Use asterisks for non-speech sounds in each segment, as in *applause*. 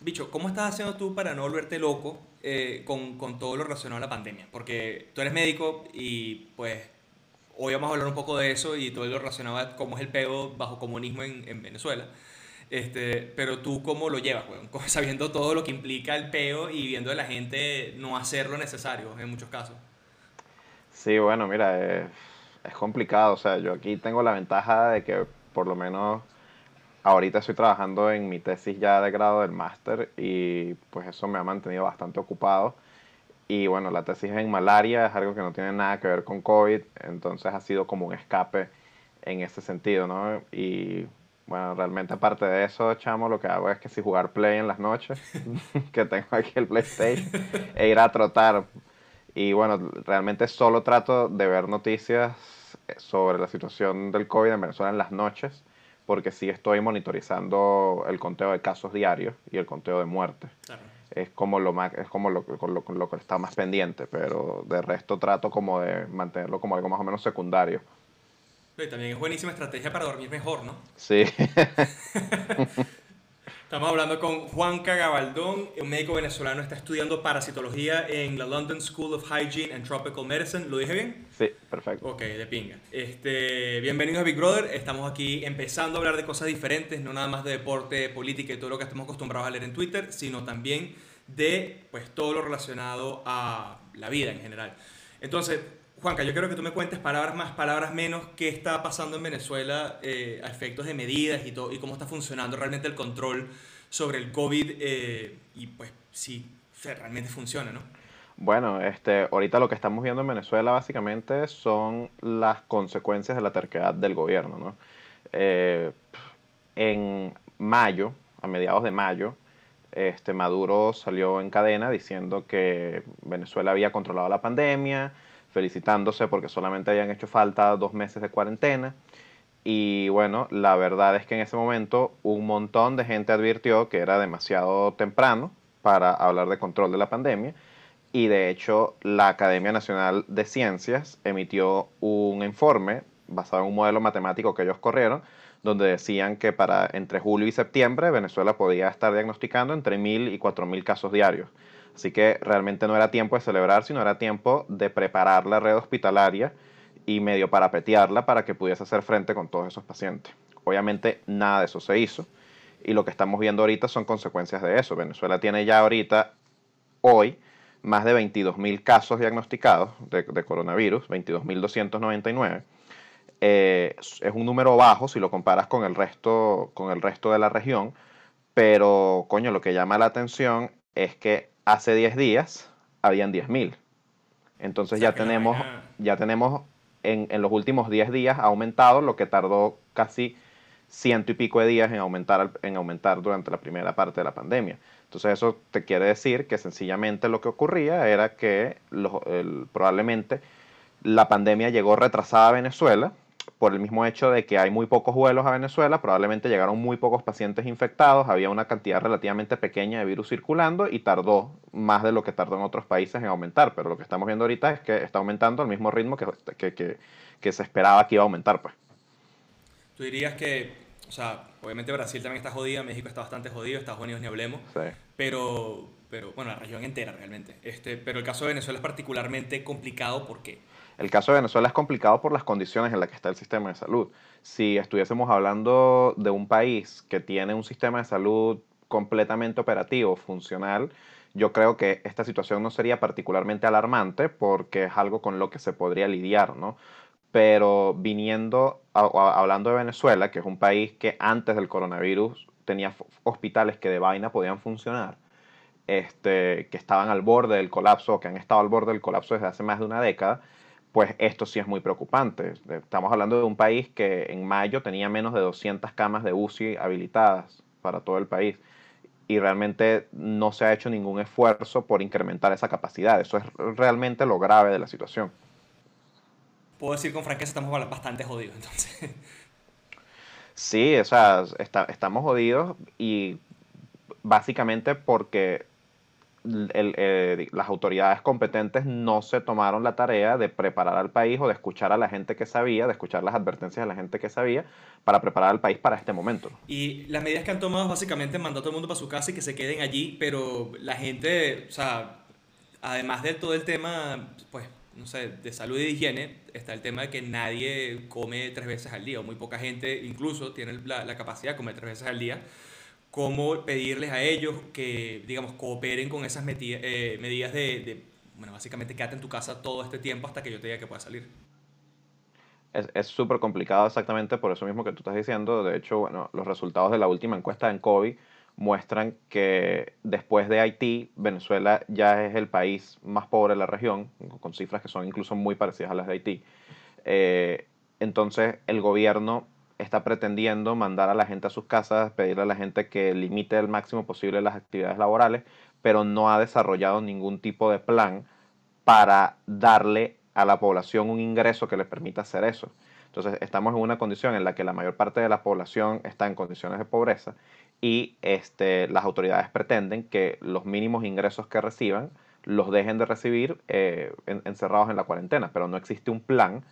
Bicho, ¿cómo estás haciendo tú para no volverte loco eh, con, todo lo relacionado a la pandemia? Porque tú eres médico y pues hoy vamos a hablar un poco de eso y todo lo relacionado a cómo es el pego bajo comunismo en, en Venezuela. Este, pero tú cómo lo llevas, weón? *laughs* sabiendo todo lo que implica el peo y viendo a la gente no hacer lo necesario en muchos casos. Sí, bueno, mira, es, complicado. O sea, yo aquí tengo la ventaja de que por lo menos ahorita estoy trabajando en mi tesis ya de grado del máster y pues eso me ha mantenido bastante ocupado. Y bueno, la tesis en malaria es algo que no tiene nada que ver con COVID, entonces ha sido como un escape en ese sentido, ¿no? Y bueno, realmente aparte de eso, chamo, lo que hago es que si jugar Play en las noches, *laughs* que tengo aquí el PlayStation, e ir a trotar. Y bueno, realmente solo trato de ver noticias sobre la situación del COVID en Venezuela en las noches porque sí estoy monitorizando el conteo de casos diarios y el conteo de muertes. Es como lo más, es como lo, lo, lo, que está más pendiente, pero de resto trato como de mantenerlo como algo más o menos secundario. Pero también es buenísima estrategia para dormir mejor, ¿no? Sí. *laughs* Estamos hablando con Juan Cagabaldón, un médico venezolano, está estudiando parasitología en la London School of Hygiene and Tropical Medicine. ¿Lo dije bien? Sí, perfecto. Ok, de pinga. Este, bienvenidos a Big Brother. Estamos aquí empezando a hablar de cosas diferentes, no nada más de deporte, política y todo lo que estamos acostumbrados a leer en Twitter, sino también de pues, todo lo relacionado a la vida en general. Entonces, Juanca, yo quiero que tú me cuentes palabras más, palabras menos, qué está pasando en Venezuela eh, a efectos de medidas y, todo, y cómo está funcionando realmente el control sobre el COVID eh, y pues si realmente funciona, ¿no? Bueno, este, ahorita lo que estamos viendo en Venezuela básicamente son las consecuencias de la terquedad del gobierno, ¿no? Eh, en mayo, a mediados de mayo, este, Maduro salió en cadena diciendo que Venezuela había controlado la pandemia, felicitándose porque solamente habían hecho falta dos meses de cuarentena. Y bueno, la verdad es que en ese momento un montón de gente advirtió que era demasiado temprano para hablar de control de la pandemia. Y de hecho, la Academia Nacional de Ciencias emitió un informe basado en un modelo matemático que ellos corrieron, donde decían que para entre julio y septiembre Venezuela podía estar diagnosticando entre 1.000 y 4.000 casos diarios. Así que realmente no era tiempo de celebrar, sino era tiempo de preparar la red hospitalaria y medio parapetearla para que pudiese hacer frente con todos esos pacientes. Obviamente nada de eso se hizo y lo que estamos viendo ahorita son consecuencias de eso. Venezuela tiene ya ahorita, hoy, más de 22.000 casos diagnosticados de, coronavirus, 22.299. Eh, es un número bajo si lo comparas con el, resto, con el resto de la región, pero coño, lo que llama la atención es que hace 10 días habían 10.000. Entonces ya tenemos, ya tenemos en, en, los últimos 10 días aumentado lo que tardó casi ciento y pico de días en aumentar, en aumentar durante la primera parte de la pandemia. Entonces eso te quiere decir que sencillamente lo que ocurría era que probablemente la pandemia llegó retrasada a Venezuela por el mismo hecho de que hay muy pocos vuelos a Venezuela, probablemente llegaron muy pocos pacientes infectados, había una cantidad relativamente pequeña de virus circulando y tardó más de lo que tardó en otros países en aumentar, pero lo que estamos viendo ahorita es que está aumentando al mismo ritmo que, que, que, que se esperaba que iba a aumentar. Pues. Tú dirías que, o sea, obviamente Brasil también está jodida, México está bastante jodido, Estados Unidos ni hablemos, sí. pero, pero, bueno, la región entera realmente. Este, pero el caso de Venezuela es particularmente complicado, ¿por qué? El caso de Venezuela es complicado por las condiciones en las que está el sistema de salud. Si estuviésemos hablando de un país que tiene un sistema de salud completamente operativo, funcional, yo creo que esta situación no sería particularmente alarmante porque es algo con lo que se podría lidiar, ¿no? Pero viniendo, hablando de Venezuela, que es un país que antes del coronavirus tenía hospitales que de vaina podían funcionar, este, que estaban al borde del colapso, que han estado al borde del colapso desde hace más de una década, pues esto sí es muy preocupante. Estamos hablando de un país que en mayo tenía menos de 200 camas de UCI habilitadas para todo el país y realmente no se ha hecho ningún esfuerzo por incrementar esa capacidad. Eso es realmente lo grave de la situación. Puedo decir con franqueza, estamos bastante jodidos entonces. Sí, o sea, está, estamos jodidos y básicamente porque eh, las autoridades competentes no se tomaron la tarea de preparar al país o de escuchar a la gente que sabía, de escuchar las advertencias de la gente que sabía para preparar al país para este momento. Y las medidas que han tomado es básicamente mandar a todo el mundo para su casa y que se queden allí, pero la gente, o sea, además de todo el tema, pues, no sé, de salud y de higiene, está el tema de que nadie come tres veces al día, o muy poca gente incluso tiene la, la capacidad de comer tres veces al día cómo pedirles a ellos que, digamos, cooperen con esas eh, medidas de, bueno, básicamente quédate en tu casa todo este tiempo hasta que yo te diga que puedas salir. Es súper complicado exactamente por eso mismo que tú estás diciendo. De hecho, bueno, los resultados de la última encuesta en COVID muestran que después de Haití, Venezuela ya es el país más pobre de la región, con cifras que son incluso muy parecidas a las de Haití. Eh, entonces, el gobierno está pretendiendo mandar a la gente a sus casas, pedirle a la gente que limite el máximo posible las actividades laborales, pero no ha desarrollado ningún tipo de plan para darle a la población un ingreso que les permita hacer eso. Entonces estamos en una condición en la que la mayor parte de la población está en condiciones de pobreza y este, las autoridades pretenden que los mínimos ingresos que reciban los dejen de recibir eh, encerrados en la cuarentena, pero no existe un plan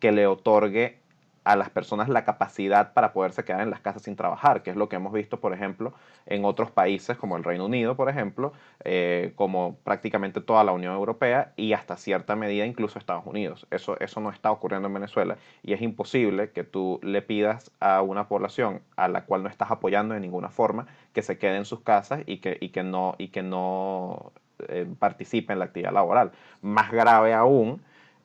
que le otorgue a las personas la capacidad para poderse quedar en las casas sin trabajar, que es lo que hemos visto, por ejemplo, en otros países como el Reino Unido, por ejemplo, eh, como prácticamente toda la Unión Europea y hasta cierta medida incluso Estados Unidos. Eso, eso no está ocurriendo en Venezuela y es imposible que tú le pidas a una población a la cual no estás apoyando de ninguna forma que se quede en sus casas y que, y que no, y que no eh, participe en la actividad laboral. Más grave aún,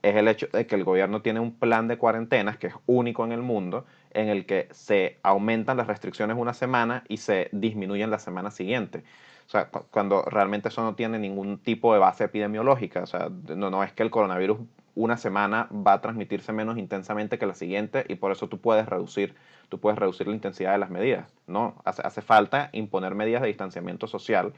es el hecho de que el gobierno tiene un plan de cuarentenas que es único en el mundo, en el que se aumentan las restricciones una semana y se disminuyen la semana siguiente. O sea, cuando realmente eso no tiene ningún tipo de base epidemiológica. O sea, no, no es que el coronavirus una semana va a transmitirse menos intensamente que la siguiente y por eso tú puedes reducir, tú puedes reducir la intensidad de las medidas. No, hace, hace falta imponer medidas de distanciamiento social,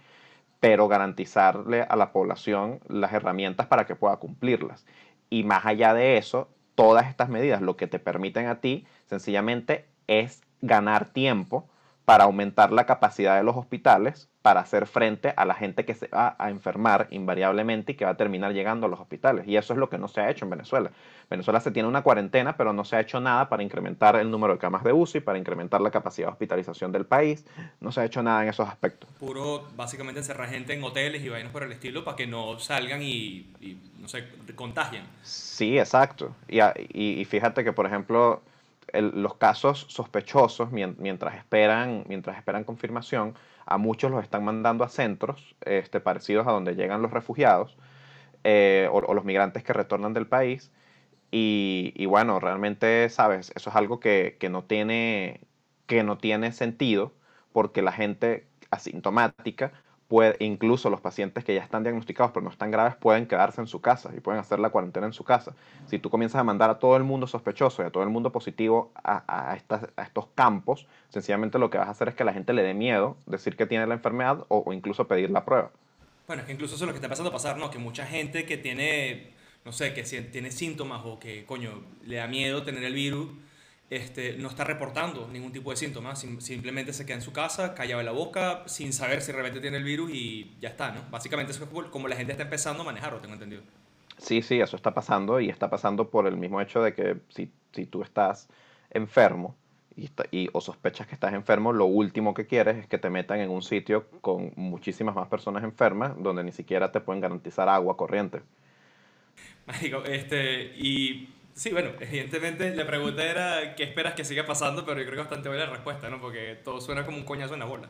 pero garantizarle a la población las herramientas para que pueda cumplirlas. Y más allá de eso, todas estas medidas lo que te permiten a ti sencillamente es ganar tiempo para aumentar la capacidad de los hospitales para hacer frente a la gente que se va a enfermar invariablemente y que va a terminar llegando a los hospitales. Y eso es lo que no se ha hecho en Venezuela. Venezuela se tiene una cuarentena, pero no se ha hecho nada para incrementar el número de camas de UCI, para incrementar la capacidad de hospitalización del país. No se ha hecho nada en esos aspectos. Puro, básicamente, encerrar gente en hoteles y vainas por el estilo para que no salgan y, no se contagien. Sí, exacto. Y, y, y fíjate que, por ejemplo, los casos sospechosos, mientras esperan, mientras esperan confirmación, a muchos los están mandando a centros este, parecidos a donde llegan los refugiados eh, o, los migrantes que retornan del país. Y, bueno, realmente, sabes, eso es algo que, que, no tiene, que no tiene sentido porque la gente asintomática incluso los pacientes que ya están diagnosticados pero no están graves pueden quedarse en su casa y pueden hacer la cuarentena en su casa. Si tú comienzas a mandar a todo el mundo sospechoso y a todo el mundo positivo a, estos campos, sencillamente lo que vas a hacer es que la gente le dé miedo decir que tiene la enfermedad o, o incluso pedir la prueba. Bueno, es que incluso eso es lo que está pasando a pasar, ¿no? Que mucha gente que tiene, no sé, que tiene síntomas o que, coño, le da miedo tener el virus, este, no está reportando ningún tipo de síntomas, simplemente se queda en su casa, callado la boca, sin saber si realmente tiene el virus y ya está, ¿no? Básicamente eso es como la gente está empezando a manejarlo, tengo entendido. Sí, sí, eso está pasando y está pasando por el mismo hecho de que si, si tú estás enfermo y, y, o sospechas que estás enfermo, lo último que quieres es que te metan en un sitio con muchísimas más personas enfermas donde ni siquiera te pueden garantizar agua corriente. Este, y Sí, bueno, evidentemente la pregunta era qué esperas que siga pasando, pero yo creo que bastante buena la respuesta, ¿no? Porque todo suena como un coñazo en la bola.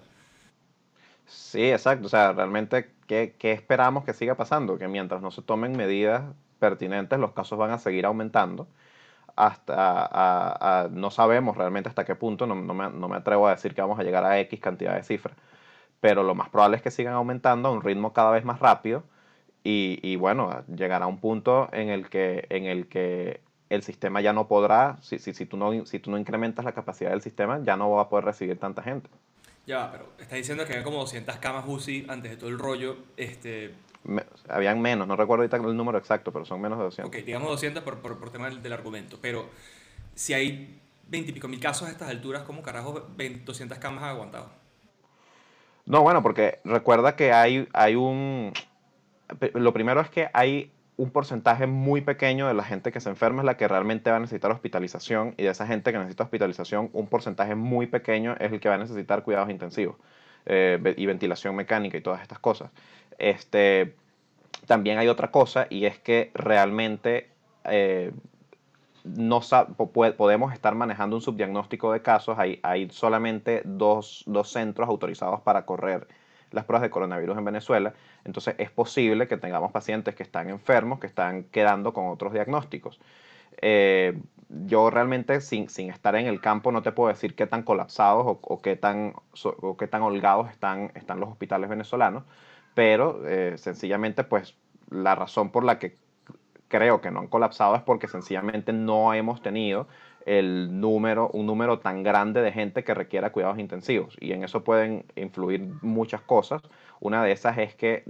Sí, exacto. O sea, realmente, ¿qué, ¿qué, esperamos que siga pasando? Que mientras no se tomen medidas pertinentes, los casos van a seguir aumentando. Hasta, no sabemos realmente hasta qué punto, no, no, me, no me atrevo a decir que vamos a llegar a X cantidad de cifras, pero lo más probable es que sigan aumentando a un ritmo cada vez más rápido y, y bueno, llegará un punto en el que, en el que el sistema ya no podrá, si, si, si, tú no, si tú no incrementas la capacidad del sistema, ya no va a poder recibir tanta gente. Ya, pero está diciendo que había como 200 camas UCI antes de todo el rollo. Este... habían menos, no recuerdo ahorita el número exacto, pero son menos de 200. Ok, digamos 200 por, por, por tema del, del, argumento. Pero si hay 20 y pico mil casos a estas alturas, ¿cómo carajo 200 camas ha aguantado? No, bueno, porque recuerda que hay, hay un... Lo primero es que hay un porcentaje muy pequeño de la gente que se enferma es la que realmente va a necesitar hospitalización y de esa gente que necesita hospitalización, un porcentaje muy pequeño es el que va a necesitar cuidados intensivos eh, y ventilación mecánica y todas estas cosas. Este, también hay otra cosa y es que realmente eh, no podemos estar manejando un subdiagnóstico de casos. Hay, hay solamente dos, dos, centros autorizados para correr las pruebas de coronavirus en Venezuela. Entonces es posible que tengamos pacientes que están enfermos, que están quedando con otros diagnósticos. Eh, yo realmente sin, sin, estar en el campo no te puedo decir qué tan colapsados o, qué, tan, qué tan holgados están, están los hospitales venezolanos, pero eh, sencillamente pues la razón por la que creo que no han colapsado es porque sencillamente no hemos tenido el número, un número tan grande de gente que requiera cuidados intensivos. Y en eso pueden influir muchas cosas. Una de esas es que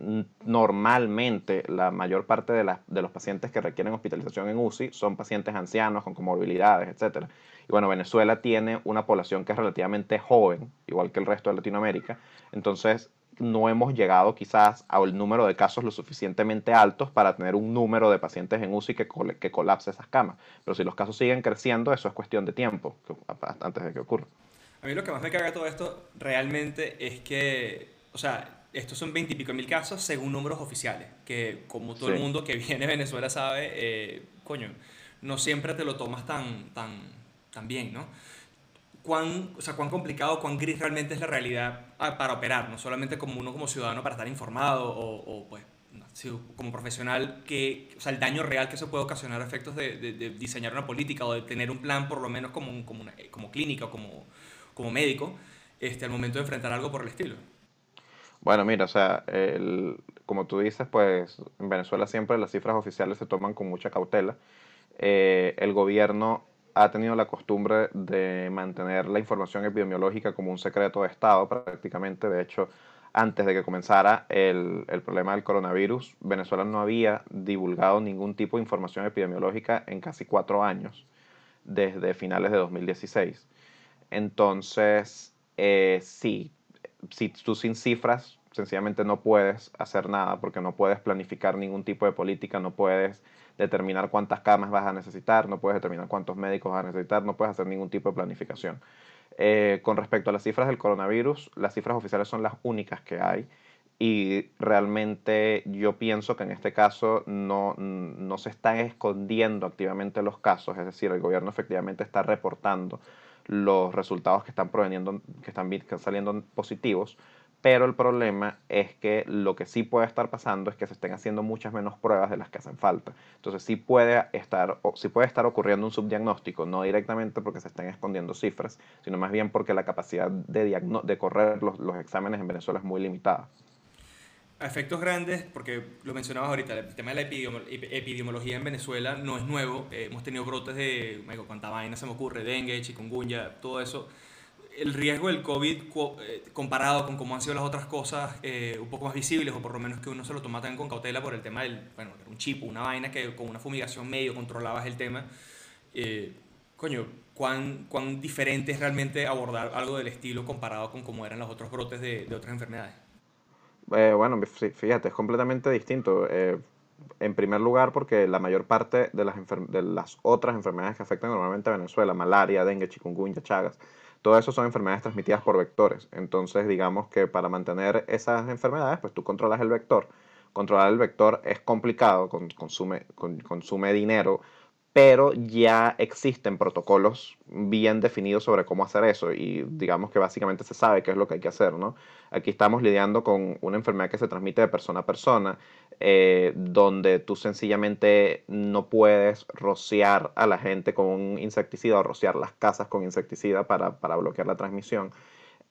normalmente la mayor parte de, de los pacientes que requieren hospitalización en UCI son pacientes ancianos con comorbilidades, etc. Y bueno, Venezuela tiene una población que es relativamente joven, igual que el resto de Latinoamérica. Entonces, no hemos llegado quizás al número de casos lo suficientemente altos para tener un número de pacientes en UCI que, que colapse esas camas. Pero si los casos siguen creciendo, eso es cuestión de tiempo antes de que ocurra. A mí lo que más me caga todo esto realmente es que, o sea, estos son veintipico mil casos según números oficiales, que como todo el mundo que viene de Venezuela sabe, eh, coño, no siempre te lo tomas tan, tan, tan bien, ¿no? Cuán, o sea, cuán complicado, cuán gris realmente es la realidad ah, para operar, no solamente como uno como ciudadano para estar informado o, pues como profesional, que, o sea, el daño real que se puede ocasionar a efectos de, de, diseñar una política o de tener un plan por lo menos como, como, como clínica o como, como médico este, al momento de enfrentar algo por el estilo. Bueno, mira, o sea, el, como tú dices, pues en Venezuela siempre las cifras oficiales se toman con mucha cautela. Eh, el gobierno ha tenido la costumbre de mantener la información epidemiológica como un secreto de Estado prácticamente. De hecho, antes de que comenzara el, el, problema del coronavirus, Venezuela no había divulgado ningún tipo de información epidemiológica en casi cuatro años, desde finales de 2016. Entonces, eh, sí, si tú sin cifras sencillamente no puedes hacer nada porque no puedes planificar ningún tipo de política, no puedes determinar cuántas camas vas a necesitar, no puedes determinar cuántos médicos vas a necesitar, no puedes hacer ningún tipo de planificación. Eh, con respecto a las cifras del coronavirus, las cifras oficiales son las únicas que hay y realmente yo pienso que en este caso no, no se están escondiendo activamente los casos, es decir, el gobierno efectivamente está reportando los resultados que están proveniendo, que están saliendo positivos, pero el problema es que lo que sí puede estar pasando es que se estén haciendo muchas menos pruebas de las que hacen falta. Entonces sí puede estar, sí puede estar ocurriendo un subdiagnóstico, no directamente porque se estén escondiendo cifras, sino más bien porque la capacidad de, de correr los, los exámenes en Venezuela es muy limitada. A efectos grandes, porque lo mencionabas ahorita, el tema de la epidemiología en Venezuela no es nuevo. Eh, hemos tenido brotes de, cuánta vaina se me ocurre, dengue, chikungunya, todo eso el riesgo del COVID eh, comparado con cómo han sido las otras cosas eh, un poco más visibles, o por lo menos que uno se lo toma tan con cautela por el tema del, bueno, un chip, una vaina que con una fumigación medio controlabas el tema. Eh, coño, ¿cuán, ¿cuán diferente es realmente abordar algo del estilo comparado con cómo eran los otros brotes de, de otras enfermedades? bueno, fíjate, es completamente distinto. en primer lugar, porque la mayor parte de las, de las otras enfermedades que afectan normalmente a Venezuela, malaria, dengue, chikungunya, chagas, todo eso son enfermedades transmitidas por vectores. Entonces, digamos que para mantener esas enfermedades, pues tú controlas el vector. Controlar el vector es complicado, consume, consume dinero, pero ya existen protocolos bien definidos sobre cómo hacer eso y digamos que básicamente se sabe qué es lo que hay que hacer, ¿no? Aquí estamos lidiando con una enfermedad que se transmite de persona a persona, eh, donde tú sencillamente no puedes rociar a la gente con insecticida o rociar las casas con insecticida para, para bloquear la transmisión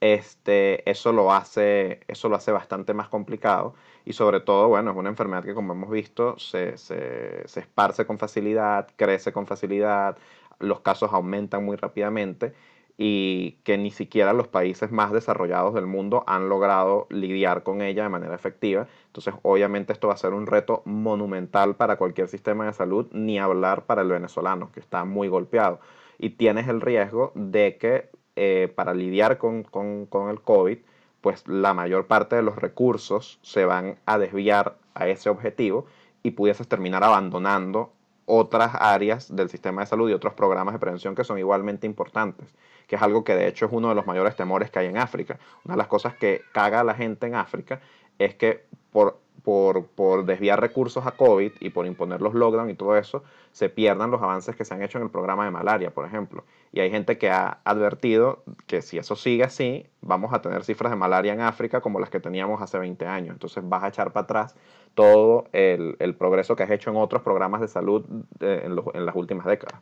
este, eso, lo hace, eso lo hace bastante más complicado. Y sobre todo, bueno, es una enfermedad que como hemos visto se, se, se esparce con facilidad, crece con facilidad, los casos aumentan muy rápidamente y que ni siquiera los países más desarrollados del mundo han logrado lidiar con ella de manera efectiva. Entonces, obviamente esto va a ser un reto monumental para cualquier sistema de salud, ni hablar para el venezolano, que está muy golpeado. Y tienes el riesgo de que eh, para lidiar con, con, con, el COVID, pues la mayor parte de los recursos se van a desviar a ese objetivo y pudieses terminar abandonando otras áreas del sistema de salud y otros programas de prevención que son igualmente importantes, que es algo que de hecho es uno de los mayores temores que hay en África. Una de las cosas que caga a la gente en África es que por por, desviar recursos a COVID y por imponer los lockdowns y todo eso, se pierdan los avances que se han hecho en el programa de malaria, por ejemplo. Y hay gente que ha advertido que si eso sigue así, vamos a tener cifras de malaria en África como las que teníamos hace 20 años. Entonces vas a echar para atrás todo el, progreso que has hecho en otros programas de salud eh, en, en las últimas décadas.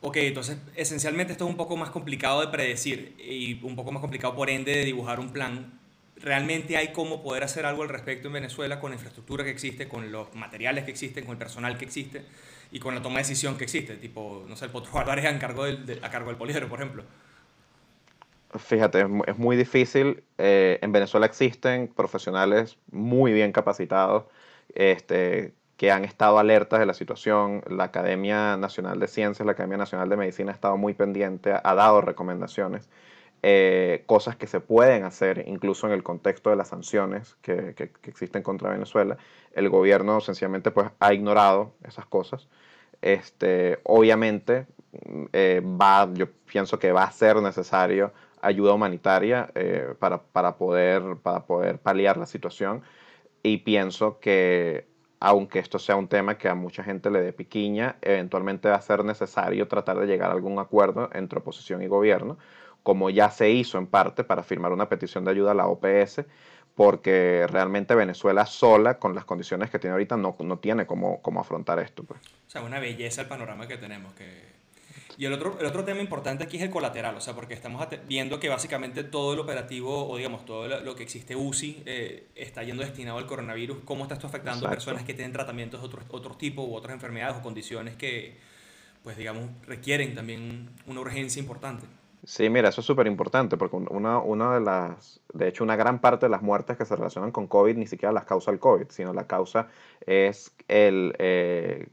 Ok, entonces esencialmente esto es un poco más complicado de predecir y un poco más complicado por ende de dibujar un plan realmente hay cómo poder hacer algo al respecto en Venezuela con la infraestructura que existe, con los materiales que existen, con el personal que existe y con la toma de decisión que existe. Tipo, no sé, el Potro Álvarez a cargo del, a cargo del poliedro, por ejemplo. Fíjate, es muy difícil. Eh, en Venezuela existen profesionales muy bien capacitados este, que han estado alertas de la situación. La Academia Nacional de Ciencias, la Academia Nacional de Medicina ha estado muy pendiente, ha dado recomendaciones. Eh, cosas que se pueden hacer incluso en el contexto de las sanciones que, que, existen contra Venezuela. El gobierno sencillamente pues, ha ignorado esas cosas. Este, obviamente, eh, va, yo pienso que va a ser necesario ayuda humanitaria eh, para, para, poder, para poder paliar la situación y pienso que aunque esto sea un tema que a mucha gente le dé piquiña, eventualmente va a ser necesario tratar de llegar a algún acuerdo entre oposición y gobierno como ya se hizo en parte para firmar una petición de ayuda a la OPS, porque realmente Venezuela sola, con las condiciones que tiene ahorita, no, no tiene cómo, cómo afrontar esto. Pues. O sea, una belleza el panorama que tenemos. Que... Y el otro, el otro tema importante aquí es el colateral, o sea, porque estamos viendo que básicamente todo el operativo, o digamos, todo lo que existe UCI, eh, está yendo destinado al coronavirus. ¿Cómo está esto afectando a personas que tienen tratamientos de otros otro tipo u otras enfermedades o condiciones que, pues, digamos, requieren también una urgencia importante? Sí, mira, eso es súper importante porque una, una de las, de hecho, una gran parte de las muertes que se relacionan con COVID ni siquiera las causa el COVID, sino la causa es el, eh,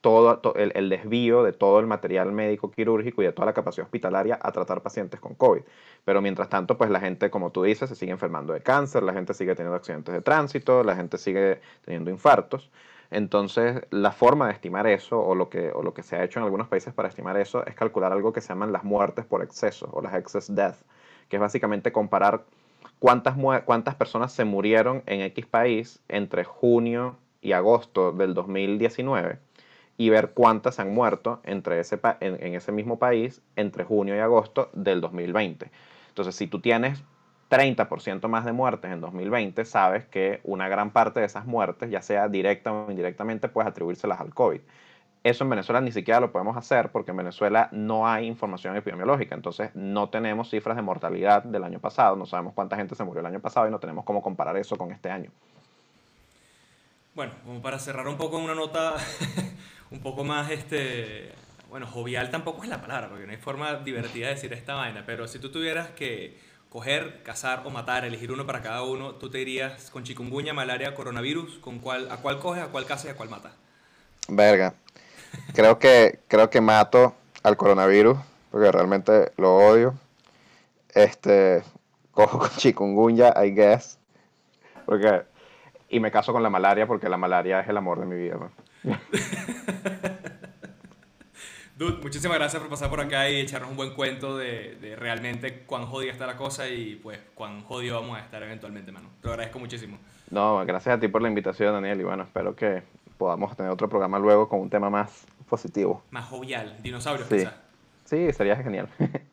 todo, el, desvío de todo el material médico quirúrgico y de toda la capacidad hospitalaria a tratar pacientes con COVID. Pero mientras tanto, pues la gente, como tú dices, se sigue enfermando de cáncer, la gente sigue teniendo accidentes de tránsito, la gente sigue teniendo infartos. Entonces, la forma de estimar eso, o lo, que, o lo que se ha hecho en algunos países para estimar eso, es calcular algo que se llaman las muertes por exceso, o las excess deaths, que es básicamente comparar cuántas, cuántas personas se murieron en X país entre junio y agosto del 2019 y ver cuántas han muerto entre ese en, en ese mismo país entre junio y agosto del 2020. Entonces, si tú tienes 30% más de muertes en 2020, sabes que una gran parte de esas muertes, ya sea directa o indirectamente, puedes atribuírselas al COVID. Eso en Venezuela ni siquiera lo podemos hacer porque en Venezuela no hay información epidemiológica, entonces no tenemos cifras de mortalidad del año pasado, no sabemos cuánta gente se murió el año pasado y no tenemos cómo comparar eso con este año. Bueno, como para cerrar un poco una nota *laughs* un poco más, este, bueno, jovial tampoco es la palabra, porque no hay forma divertida de decir esta vaina, pero si tú tuvieras que coger, cazar o matar, elegir uno para cada uno, tú te dirías con chikungunya, malaria, coronavirus, ¿con cuál, ¿a cuál coges, a cuál cazas y a cuál matas? Verga. Creo que, creo que mato al coronavirus, porque realmente lo odio. Este, cojo con chikungunya, I guess. Porque, y me caso con la malaria, porque la malaria es el amor de mi vida. Dude, muchísimas gracias por pasar por acá y echarnos un buen cuento de, de, realmente cuán jodida está la cosa y pues cuán jodido vamos a estar eventualmente, mano. Te agradezco muchísimo. No, gracias a ti por la invitación, Daniel, y bueno, espero que podamos tener otro programa luego con un tema más positivo. Más jovial, dinosaurios sí. Sí, sería genial. *laughs*